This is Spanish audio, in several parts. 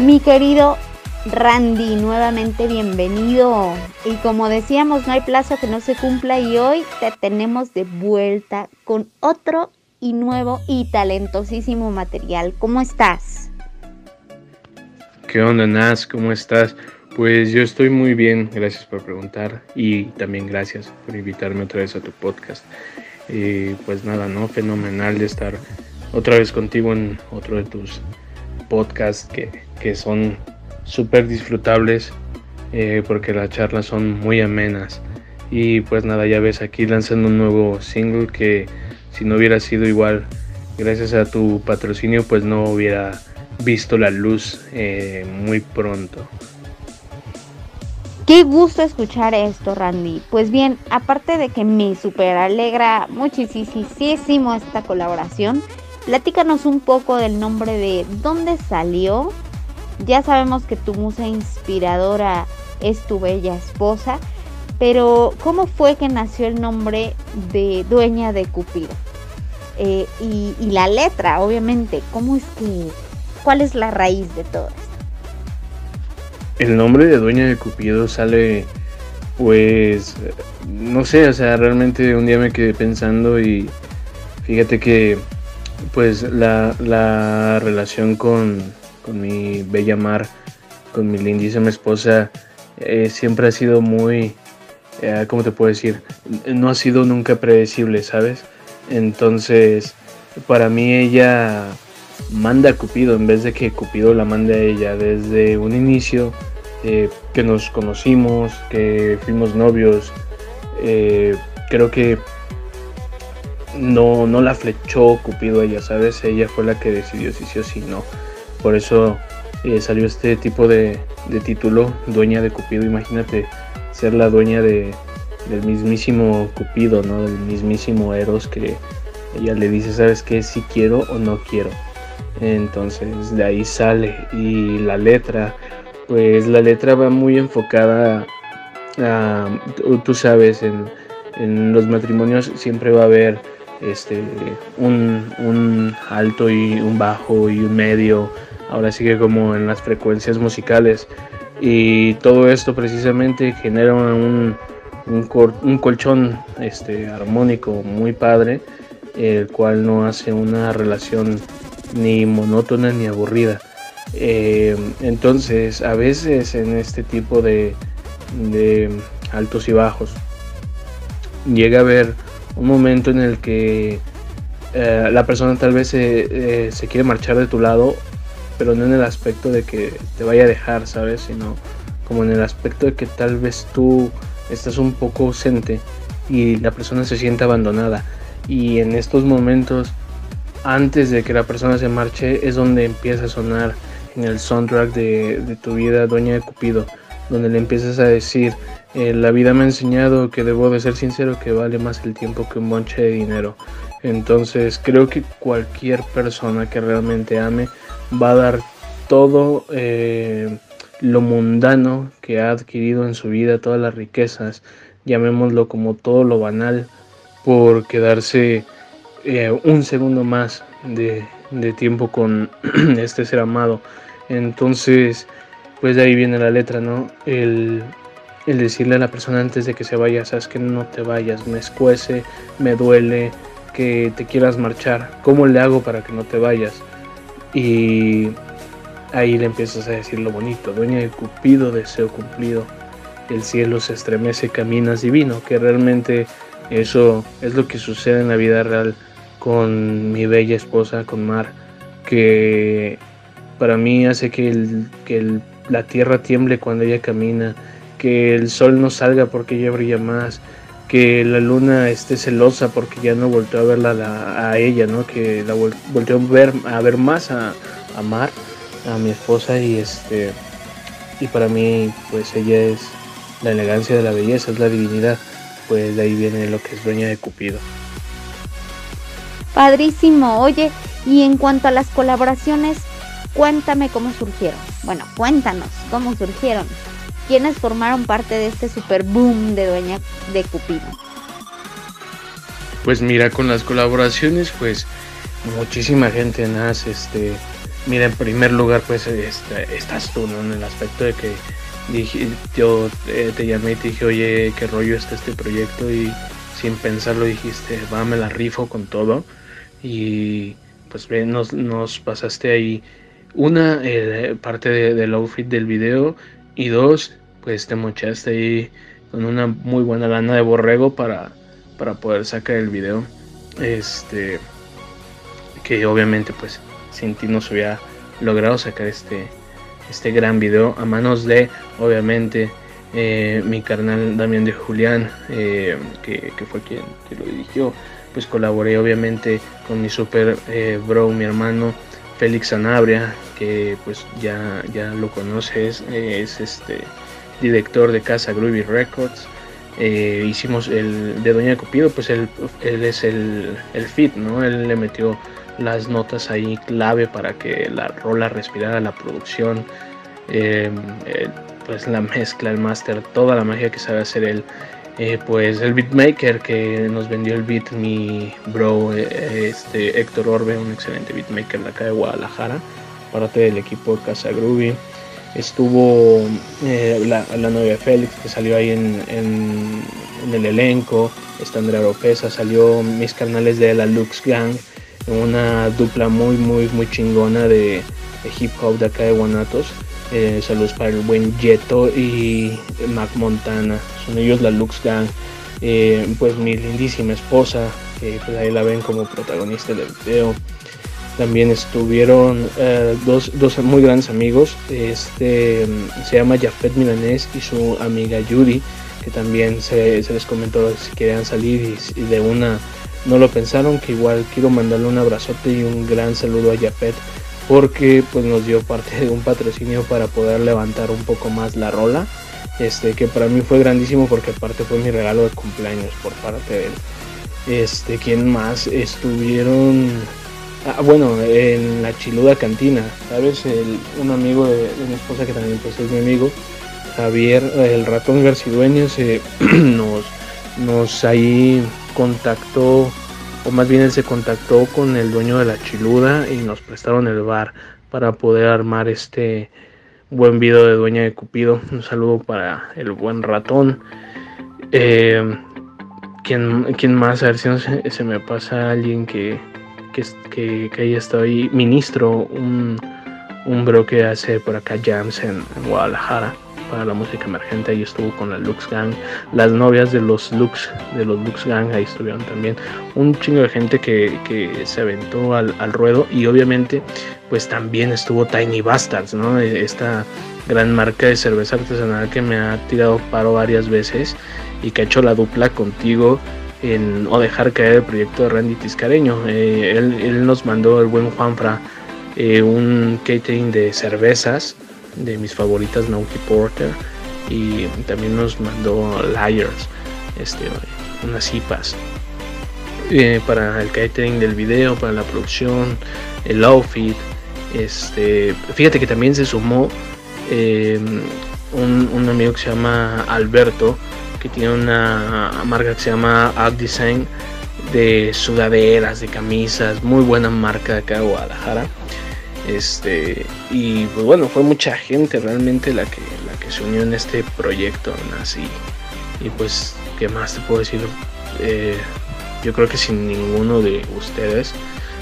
Mi querido Randy, nuevamente bienvenido. Y como decíamos, no hay plazo que no se cumpla y hoy te tenemos de vuelta con otro y nuevo y talentosísimo material. ¿Cómo estás? ¿Qué onda, Nas? ¿Cómo estás? Pues yo estoy muy bien, gracias por preguntar y también gracias por invitarme otra vez a tu podcast. Y pues nada, ¿no? Fenomenal de estar otra vez contigo en otro de tus podcasts que, que son súper disfrutables eh, porque las charlas son muy amenas. Y pues nada, ya ves aquí lanzando un nuevo single que si no hubiera sido igual, gracias a tu patrocinio, pues no hubiera visto la luz eh, muy pronto. Qué gusto escuchar esto, Randy. Pues bien, aparte de que me super alegra muchísimo esta colaboración, platícanos un poco del nombre de dónde salió. Ya sabemos que tu musa inspiradora es tu bella esposa, pero ¿cómo fue que nació el nombre de Dueña de Cupido? Eh, y, y la letra, obviamente, ¿cómo es que, cuál es la raíz de todo esto? El nombre de Dueña de Cupido sale, pues, no sé, o sea, realmente un día me quedé pensando y fíjate que, pues, la, la relación con, con, mi bella mar, con mi lindísima esposa, eh, siempre ha sido muy, eh, ¿cómo te puedo decir? No ha sido nunca predecible, ¿sabes? Entonces, para mí ella manda a Cupido en vez de que Cupido la mande a ella desde un inicio eh, que nos conocimos, que fuimos novios. Creo que no, no la flechó Cupido ella, ¿sabes? Ella fue la que decidió si sí o si no. Por eso eh, salió este tipo de, título, dueña de Cupido. Imagínate ser la dueña de, del mismísimo Cupido, ¿no? Del mismísimo Eros que ella le dice, ¿sabes qué? Si quiero o no quiero. Entonces de ahí sale y la letra pues la letra va muy enfocada a, tú, sabes, en, los matrimonios siempre va a haber este, un, alto y un bajo y un medio, ahora sigue como en las frecuencias musicales y todo esto precisamente genera un, un, colchón este, armónico muy padre, el cual no hace una relación ni monótona ni aburrida. Eh, entonces, a veces en este tipo de, altos y bajos, llega a haber un momento en el que eh, la persona tal vez eh, se, quiere marchar de tu lado, pero no en el aspecto de que te vaya a dejar, ¿sabes? Sino como en el aspecto de que tal vez tú estás un poco ausente y la persona se siente abandonada. Y en estos momentos, antes de que la persona se marche, es donde empieza a sonar en el soundtrack de, tu vida, Dueña de Cupido, donde le empiezas a decir, eh, la vida me ha enseñado que debo de ser sincero, que vale más el tiempo que un monche de dinero. Entonces creo que cualquier persona que realmente ame va a dar todo eh, lo mundano que ha adquirido en su vida, todas las riquezas, llamémoslo como todo lo banal, por quedarse eh, un segundo más de, de tiempo con este ser amado. Entonces, pues de ahí viene la letra, ¿no? El, decirle a la persona antes de que se vaya, sabes que no te vayas, me escuece, me duele que te quieras marchar, ¿cómo le hago para que no te vayas? Y ahí le empiezas a decir lo bonito, dueña de Cupido, deseo cumplido, el cielo se estremece, caminas divino, que realmente eso es lo que sucede en la vida real con mi bella esposa, con Mar, que para mí hace que, el, que la tierra tiemble cuando ella camina, que el sol no salga porque ella brilla más, que la luna esté celosa porque ya no volteó a verla a, ella, ¿no? Que la volteó a ver, a ver más a, a Mar, a mi esposa y este y para mí pues ella es la elegancia de la belleza, es la divinidad, pues de ahí viene lo que es dueña de Cupido. Padrísimo, oye, y en cuanto a las colaboraciones, cuéntame cómo surgieron. Bueno, cuéntanos cómo surgieron. ¿Quiénes formaron parte de este super boom de Dueña de Cupido? Pues mira, con las colaboraciones, pues muchísima gente nace, este, mira, en primer lugar, pues este, estás tú, ¿no? En el aspecto de que dije, yo eh, te llamé y te dije, oye, qué rollo está este proyecto y sin pensarlo dijiste, va, me la rifo con todo y pues nos, nos pasaste ahí una eh, parte de, del outfit del video y dos, pues te mochaste ahí con una muy buena lana de borrego para, para poder sacar el video. Este, que obviamente pues sin ti no se hubiera logrado sacar este, este gran video a manos de obviamente eh, mi carnal Damián de Julián, eh, que, fue quien, lo dirigió. Pues colaboré obviamente con mi super eh, bro, mi hermano Félix Sanabria, que pues ya, ya lo conoces, es este director de Casa Groovy Records. hicimos el de Doña Cupido, pues él, él es el, el fit, ¿no? Él le metió las notas ahí clave para que la rola respirara la producción. Eh, pues la mezcla, el master, toda la magia que sabe hacer él. Eh, pues el beatmaker que nos vendió el beat, mi bro eh, este Héctor Orbe, un excelente beatmaker de acá de Guadalajara, parte del equipo de Casa Groovy. Estuvo la, novia Félix que salió ahí en, en, el elenco, está Andrea Oropesa, salió mis canales de la Lux Gang, una dupla muy muy muy chingona de, de hip hop de acá de Guanatos. Eh, saludos para el buen Jeto y Mac Montana. Son ellos la Lux Gang. Eh, pues mi lindísima esposa, que pues ahí la ven como protagonista del video. También estuvieron eh, dos, dos, muy grandes amigos. Este se llama Jafet Milanés y su amiga Yuri, que también se, les comentó si querían salir y, de una no lo pensaron. Que igual quiero mandarle un abrazote y un gran saludo a Jafet porque pues nos dio parte de un patrocinio para poder levantar un poco más la rola. Este, que para mí fue grandísimo porque aparte fue mi regalo de cumpleaños por parte de él. Este, ¿quién más? Estuvieron, ah, bueno, en la Chiluda Cantina, ¿sabes? un amigo de, mi esposa que también pues, es mi amigo, Javier, el ratón Garcidueño, nos, nos ahí contactó o más bien él se contactó con el dueño de la chiluda y nos prestaron el bar para poder armar este buen video de Dueña de Cupido. Un saludo para el buen ratón. Eh, ¿quién, más? A ver si no se, me pasa alguien que, que, que, que haya estado ahí. Ministro, un, un bro que hace por acá jams en Guadalajara para la música emergente, ahí estuvo con la Lux Gang, las novias de los Lux, de los Lux Gang, ahí estuvieron también, un chingo de gente que, que se aventó al, al, ruedo y obviamente pues también estuvo Tiny Bastards, ¿no? Esta gran marca de cerveza artesanal que me ha tirado paro varias veces y que ha hecho la dupla contigo en o dejar caer el proyecto de Randy Tiscareño. Eh, él, él, nos mandó el buen Juanfra eh, un catering de cervezas de mis favoritas Naughty Porter y también nos mandó Liars, este, unas IPAs eh, para el catering del video, para la producción, el outfit. Este, fíjate que también se sumó em, un, amigo que se llama Alberto, que tiene una marca que se llama Art Design de sudaderas, de camisas, muy buena marca acá de Guadalajara. Este, y pues bueno, fue mucha gente realmente la que, la que se unió en este proyecto así. Y pues, ¿qué más te puedo decir? Eh, yo creo que sin ninguno de ustedes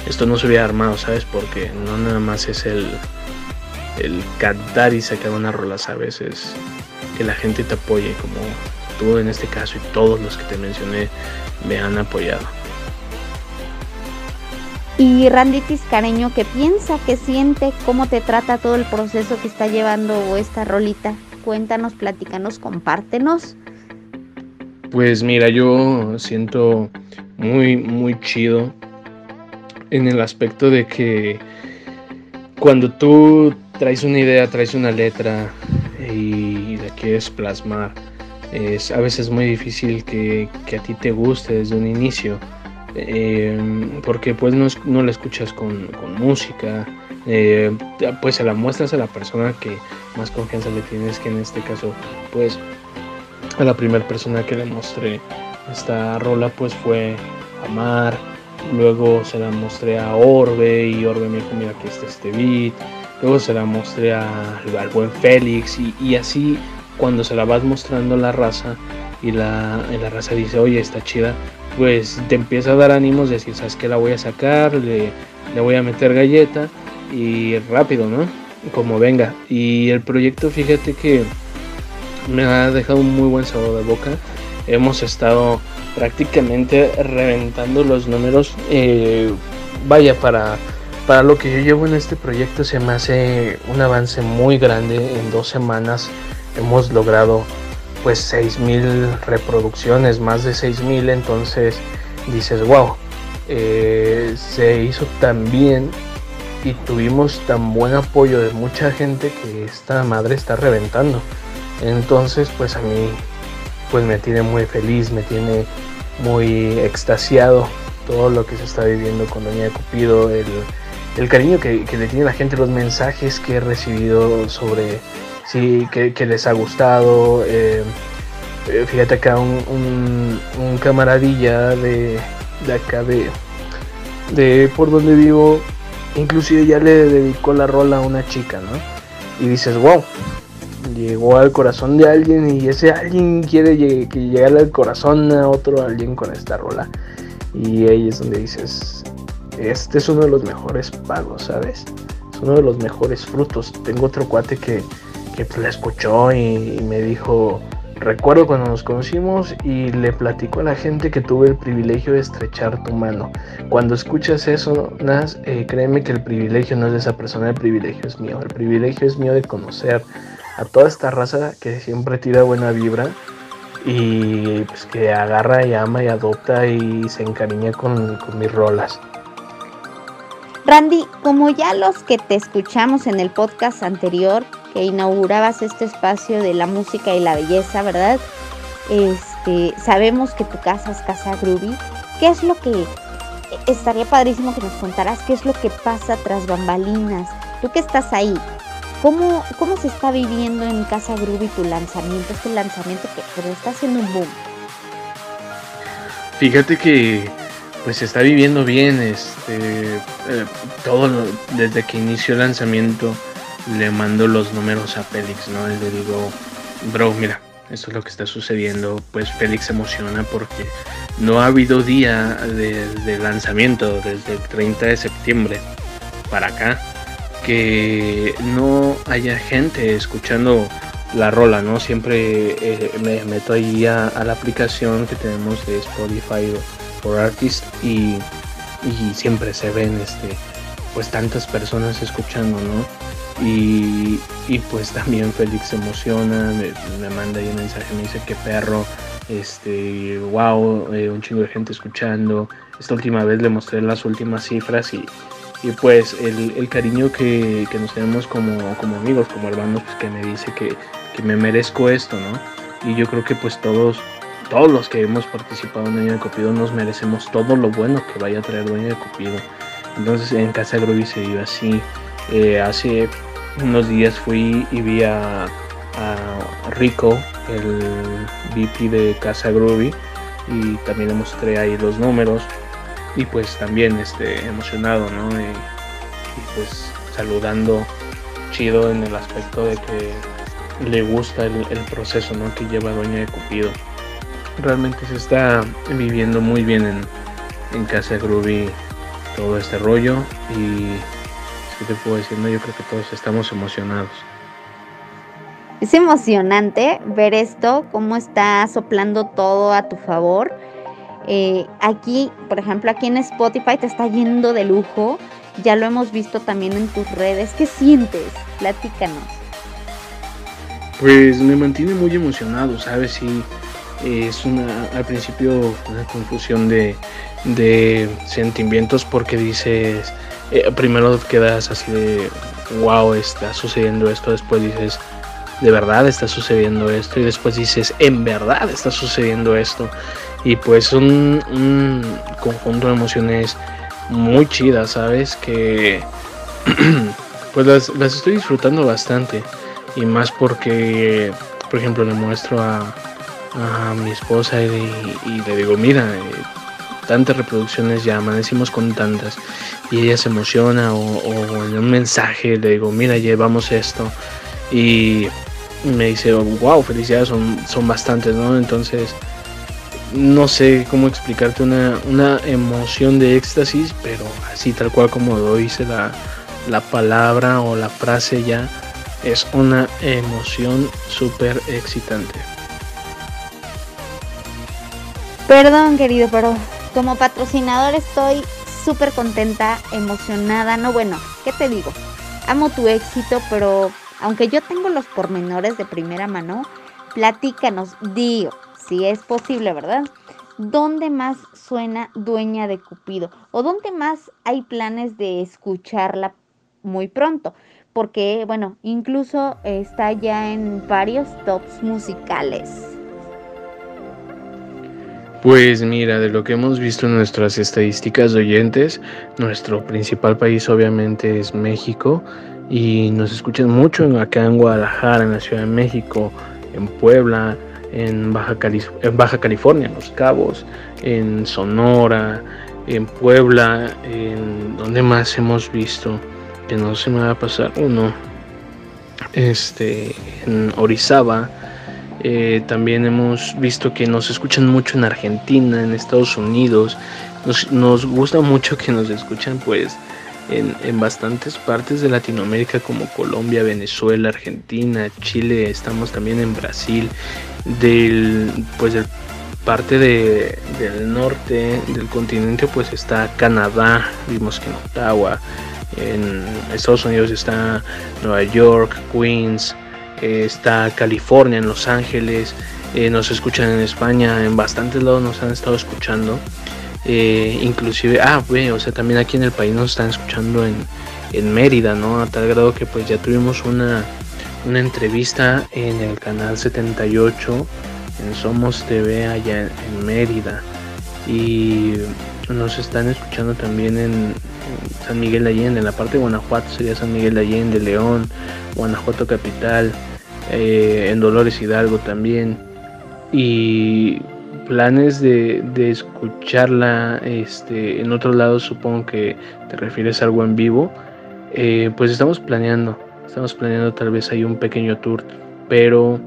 esto no se hubiera armado, ¿sabes? Porque no nada más es el, el cantar y sacar una rola, ¿sabes? Es que la gente te apoye, como tú en este caso y todos los que te mencioné me han apoyado. Y Randy Tiscareño, ¿qué piensa? ¿Qué siente? ¿Cómo te trata todo el proceso que está llevando esta rolita? Cuéntanos, platícanos, compártenos. Pues mira, yo siento muy, muy chido en el aspecto de que cuando tú traes una idea, traes una letra y la quieres plasmar, es a veces muy difícil que, que a ti te guste desde un inicio eh, porque pues no, no la escuchas con, música, eh, pues se la muestras a la persona que más confianza le tienes, que en este caso pues a la primera persona que le mostré esta rola pues fue Amar, Luego se la mostré a Orbe y Orbe me dijo, mira, aquí está este beat. Luego se la mostré a, al buen Félix y, así cuando se la vas mostrando la raza y la, la raza dice, oye, está chida, pues te empieza a dar ánimos de decir, ¿sabes qué? La voy a sacar, le, voy a meter galleta y rápido, ¿no? Como venga. Y el proyecto, fíjate que me ha dejado un muy buen sabor de boca. Hemos estado prácticamente reventando los números. Eh, vaya, para, para lo que yo llevo en este proyecto se me hace un avance muy grande. En dos semanas hemos logrado pues 6.000 reproducciones, más de 6.000. Entonces dices, wow, eh, se hizo tan bien y tuvimos tan buen apoyo de mucha gente que esta madre está reventando. Entonces pues a mí pues me tiene muy feliz, me tiene muy extasiado todo lo que se está viviendo con Doña Cupido, el, cariño que, le tiene la gente, los mensajes que he recibido sobre sí, que, les ha gustado. Eh, eh, fíjate acá un, un, camaradilla de, de acá de, de por donde vivo, inclusive ya le dedicó la rola a una chica, ¿no? Y dices, wow, llegó al corazón de alguien y ese alguien quiere que llegue al corazón a otro alguien con esta rola. Y ahí es donde dices, este es uno de los mejores pagos, ¿sabes? Es uno de los mejores frutos. Tengo otro cuate que, que la escuchó y, me dijo, recuerdo cuando nos conocimos y le platico a la gente que tuve el privilegio de estrechar tu mano. Cuando escuchas eso, Nas, eh, créeme que el privilegio no es de esa persona, el privilegio es mío. El privilegio es mío de conocer a toda esta raza que siempre tira buena vibra y pues que agarra y ama y adopta y se encariña con, mis rolas. Randy, como ya los que te escuchamos en el podcast anterior, que inaugurabas este espacio de la música y la belleza, ¿verdad? Este, sabemos que tu casa es Casa Groovy. ¿Qué es lo que estaría padrísimo que nos contaras qué es lo que pasa tras bambalinas? Tú que estás ahí, ¿Cómo, ¿Cómo se está viviendo en Casa Groovy tu lanzamiento? Este lanzamiento que pero está haciendo un boom. Fíjate que pues está viviendo bien, este, eh, todo desde que inició el lanzamiento le mando los números a Félix, ¿no? le digo, bro, mira, esto es lo que está sucediendo. Pues Félix se emociona porque no ha habido día de, de lanzamiento desde el 30 de septiembre para acá que no haya gente escuchando la rola, ¿no? Siempre eh, me meto ahí a, la aplicación que tenemos de Spotify for Artists y, siempre se ven este pues tantas personas escuchando, ¿no? Y, pues también Félix se emociona, me, manda ahí un mensaje, me dice que perro, este, wow, eh, un chingo de gente escuchando. Esta última vez le mostré las últimas cifras y, y pues el, cariño que, nos tenemos como, amigos, como hermanos, pues que me dice que, me merezco esto, ¿no? Y yo creo que pues todos, todos los que hemos participado en Año de Cupido nos merecemos todo lo bueno que vaya a traer Dueño de Cupido. Entonces en Casa Groovy se vive así. Eh, hace unos días fui y vi a, Rico, el VP de Casa Groovy, y también le mostré ahí los números y pues también este, emocionado, ¿no? Y, pues saludando chido en el aspecto de que le gusta el, proceso, ¿no? Que lleva Doña de Cupido. Realmente se está viviendo muy bien en, en Casa Groovy todo este rollo y si te puedo decir, yo creo que todos estamos emocionados. Es emocionante ver esto, cómo está soplando todo a tu favor eh, aquí, por ejemplo, aquí en Spotify te está yendo de lujo. Ya lo hemos visto también en tus redes. ¿Qué sientes? Platícanos. Pues me mantiene muy emocionado, ¿sabes? Y es una, al principio una confusión de, sentimientos porque dices, eh, primero quedas así de, wow, está sucediendo esto, después dices, de verdad está sucediendo esto y después dices, en verdad está sucediendo esto y pues un, un conjunto de emociones muy chidas, ¿sabes? Que pues las, estoy disfrutando bastante. Y más porque, por ejemplo, le muestro a, a mi esposa y, le digo, mira, eh, tantas reproducciones ya, amanecimos con tantas. Y ella se emociona o, en un mensaje le digo, mira, llevamos esto. Y me dice, wow, felicidades, son, son bastantes, ¿no? Entonces, no sé cómo explicarte una, una emoción de éxtasis, pero así tal cual como lo dice la, la palabra o la frase ya, es una emoción súper excitante. Perdón, querido, pero como patrocinador estoy súper contenta, emocionada. No, bueno, ¿qué te digo? Amo tu éxito, pero aunque yo tengo los pormenores de primera mano, platícanos, digo, si es posible, ¿verdad? ¿Dónde más suena Dueña de Cupido? ¿O dónde más hay planes de escucharla muy pronto? Porque, bueno, incluso está ya en varios tops musicales. Pues mira, de lo que hemos visto en nuestras estadísticas de oyentes, nuestro principal país obviamente es México y nos escuchan mucho acá en Guadalajara, en la Ciudad de México, en Puebla, en Baja, en Baja California, en Los Cabos, en Sonora, en Puebla, en donde más hemos visto que no se me va a pasar uno, este, en Orizaba eh, también hemos visto que nos escuchan mucho en Argentina, en Estados Unidos. Nos, gusta mucho que nos escuchan pues en, bastantes partes de Latinoamérica como Colombia, Venezuela, Argentina, Chile. Estamos también en Brasil. Del, pues parte de, del norte del continente pues está Canadá. Vimos que en Ottawa. En Estados Unidos está Nueva York, Queens. Eh, está California, en Los Ángeles, eh, nos escuchan en España, en bastantes lados nos han estado escuchando. Eh, inclusive, ah, bueno, o sea, también aquí en el país nos están escuchando en, en Mérida, ¿no? A tal grado que pues ya tuvimos una, una entrevista en el canal 78 en Somos TV allá en, Mérida y nos están escuchando también en, San Miguel de Allende, en la parte de Guanajuato sería San Miguel de Allende, León, Guanajuato Capital, eh, en Dolores Hidalgo también. Y planes de, escucharla este, en otro lado, supongo que te refieres a algo en vivo. Eh, pues estamos planeando, estamos planeando tal vez hay un pequeño tour, pero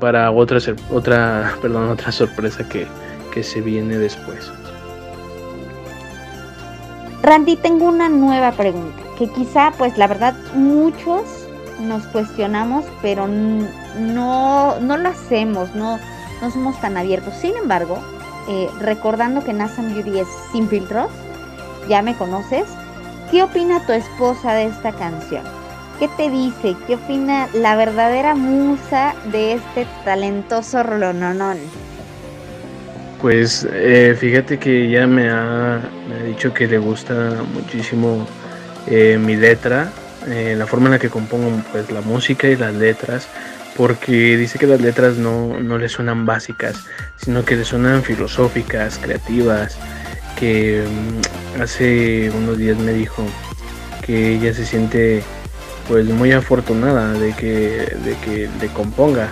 para otra, otra, perdón, otra sorpresa que, que se viene después. Randy, tengo una nueva pregunta, que quizá, pues la verdad, muchos nos cuestionamos, pero no, no lo hacemos, no, no somos tan abiertos. Sin embargo, eh, recordando que Nathan Beauty es sin filtros, ya me conoces, ¿qué opina tu esposa de esta canción? ¿Qué te dice? ¿Qué opina la verdadera musa de este talentoso rolononón? Pues eh, fíjate que ella me ha, dicho que le gusta muchísimo eh, mi letra eh, la forma en la que compongo pues la música y las letras porque dice que las letras no, no le suenan básicas sino que le suenan filosóficas creativas que mm, hace unos días me dijo que ella se siente pues muy afortunada de que, de que le componga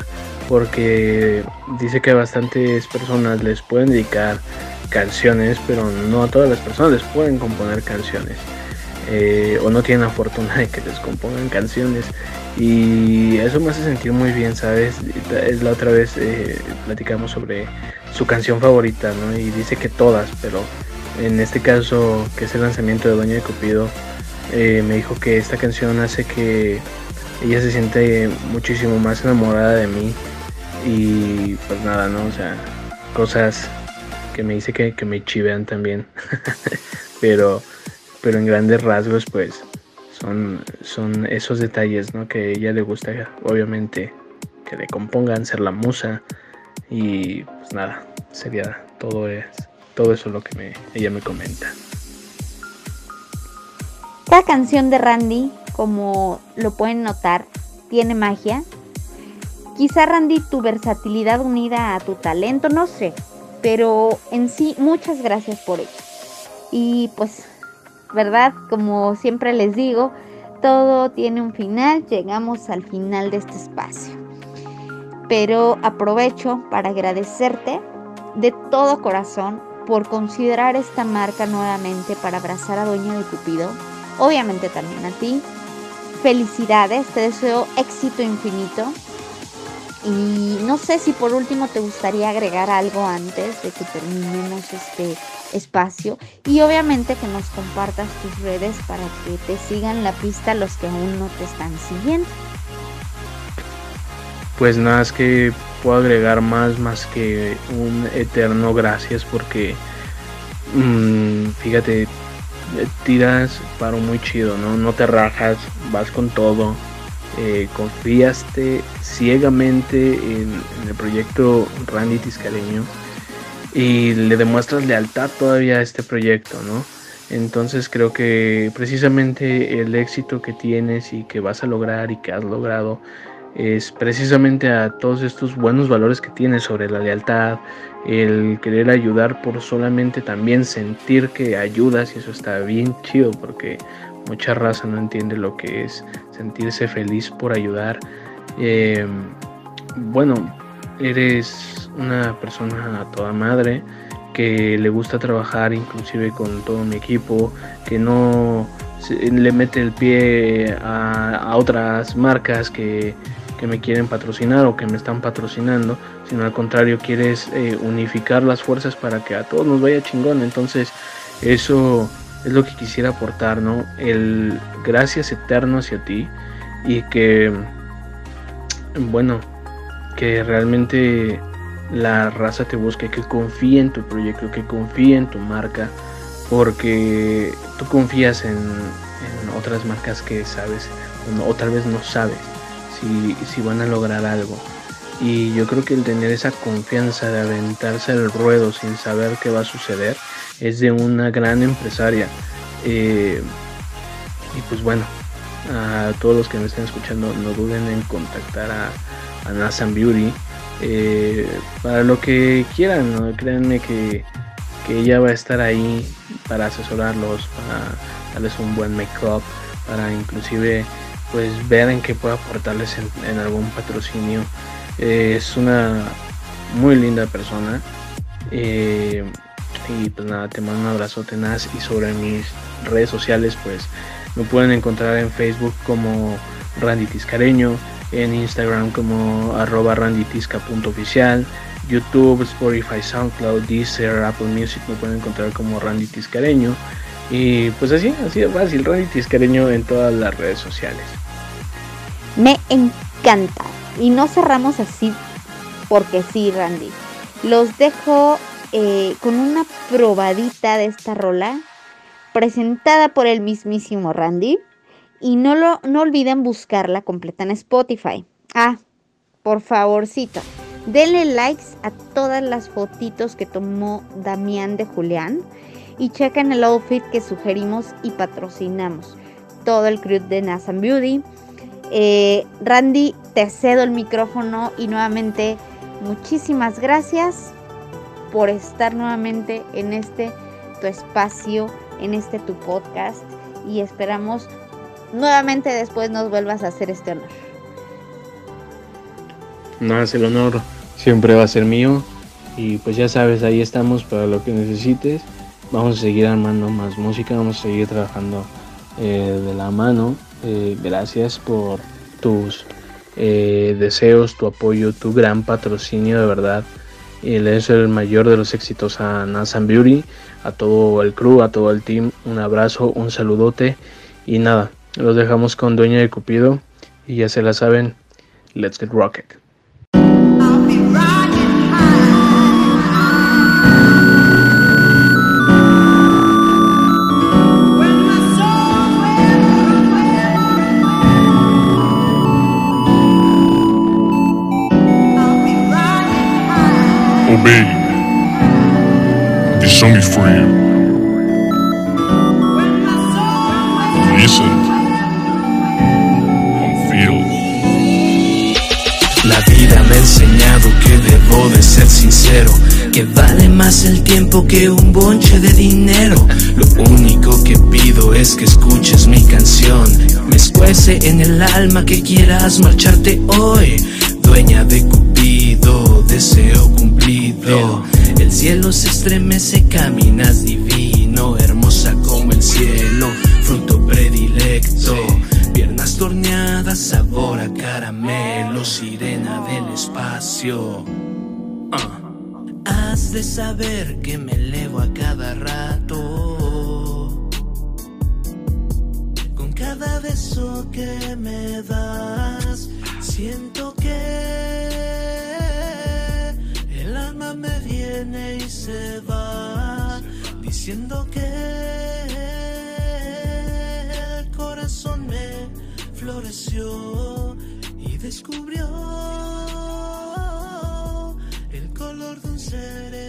porque dice que a bastantes personas les pueden dedicar canciones pero no a todas las personas les pueden componer canciones eh, o no tienen la fortuna de que les compongan canciones y eso me hace sentir muy bien, ¿sabes? Es la otra vez eh, platicamos sobre su canción favorita, ¿no? Y dice que todas, pero en este caso, que es el lanzamiento de Doña de Cupido, eh, me dijo que esta canción hace que ella se siente muchísimo más enamorada de mí y pues nada, ¿no? O sea, cosas que me dice que, que me chivean también, pero pero en grandes rasgos pues son, son esos detalles ¿no? que ella le gusta obviamente que le compongan, ser la musa y pues nada, sería todo, es, todo eso lo que me, ella me comenta. Cada canción de Randy, como lo pueden notar, tiene magia. Quizá Randy tu versatilidad unida a tu talento, no sé, pero en sí muchas gracias por ello. Y pues ¿verdad? Como siempre les digo, todo tiene un final, llegamos al final de este espacio. Pero aprovecho para agradecerte de todo corazón por considerar esta marca nuevamente para abrazar a Dueña de Cupido. Obviamente también a ti. Felicidades, te deseo éxito infinito. Y no sé si por último te gustaría agregar algo antes de que terminemos este espacio y obviamente que nos compartas tus redes para que te sigan la pista los que aún no te están siguiendo. Pues nada, es que puedo agregar más más que un eterno gracias porque mmm, fíjate tiras paro muy chido, ¿no? No te rajas, vas con todo eh, confiaste ciegamente en, el proyecto Randy Tiscareño y le demuestras lealtad todavía a este proyecto, ¿no? Entonces creo que precisamente el éxito que tienes y que vas a lograr y que has logrado es precisamente a todos estos buenos valores que tienes sobre la lealtad, el querer ayudar por solamente también sentir que ayudas y eso está bien chido porque mucha raza no entiende lo que es sentirse feliz por ayudar. Eh, bueno, eres una persona a toda madre que le gusta trabajar inclusive con todo mi equipo, que no le mete el pie a, otras marcas que, me quieren patrocinar o que me están patrocinando, sino al contrario quieres eh, unificar las fuerzas para que a todos nos vaya chingón. Entonces eso es lo que quisiera aportar, ¿no? El gracias eterno hacia ti y que, bueno, que realmente la raza te busque, que confíe en tu proyecto, que confíe en tu marca, porque tú confías en, otras marcas que sabes o, tal vez no sabes si, si van a lograr algo. Y yo creo que el tener esa confianza de aventarse al ruedo sin saber qué va a suceder es de una gran empresaria. Eh, y pues bueno, a todos los que me estén escuchando, no duden en contactar a, a Nathan Beauty eh, para lo que quieran. Créanme que, que, ella va a estar ahí para asesorarlos, para darles un buen make-up, para inclusive pues ver en qué puede aportarles en algún patrocinio es una muy linda persona. Eh, y pues nada, te mando un abrazo tenaz y sobre mis redes sociales pues me pueden encontrar en Facebook como Randy Tiscareño, en Instagram como arroba randytisca.oficial, YouTube, Spotify, SoundCloud, Deezer, Apple Music me pueden encontrar como Randy Tiscareño. Y pues así, así de fácil, Randy Tiscareño en todas las redes sociales. Me encanta y no cerramos así porque sí, Randy. Los dejo eh, con una probadita de esta rola presentada por el mismísimo Randy. Y no, lo, no olviden buscarla completa en Spotify. Ah, por favorcito, denle likes a todas las fotitos que tomó Damián de Julián y chequen el outfit que sugerimos y patrocinamos. Todo el crew de Nasan Beauty, eh, Randy, te cedo el micrófono y nuevamente muchísimas gracias por estar nuevamente en este tu espacio, en este tu podcast y esperamos nuevamente después nos vuelvas a hacer este honor. No, es el honor siempre va a ser mío y pues ya sabes, ahí estamos para lo que necesites. Vamos a seguir armando más música, vamos a seguir trabajando eh, de la mano eh, gracias por tus eh, deseos, tu apoyo, tu gran patrocinio de verdad. Y le deseo el mayor de los éxitos a Nathan Beauty, a todo el crew, a todo el team. Un abrazo, un saludote. Y nada, los dejamos con Dueña de Cupido. Y ya se la saben, let's get rocket. You. Listen feel. La vida me ha enseñado que debo de ser sincero, que vale más el tiempo que un bonche de dinero. Lo único que pido es que escuches mi canción, me escuece en el alma que quieras marcharte hoy, dueña de Cupido, deseo El cielo se estremece, caminas divino, hermosa como el cielo, fruto predilecto. Piernas torneadas, sabor a caramelo, sirena del espacio. Ah. Has de saber que me elevo a cada rato. Con cada beso que me das, siento se va, diciendo que el corazón me floreció y descubrió el color de un cerezo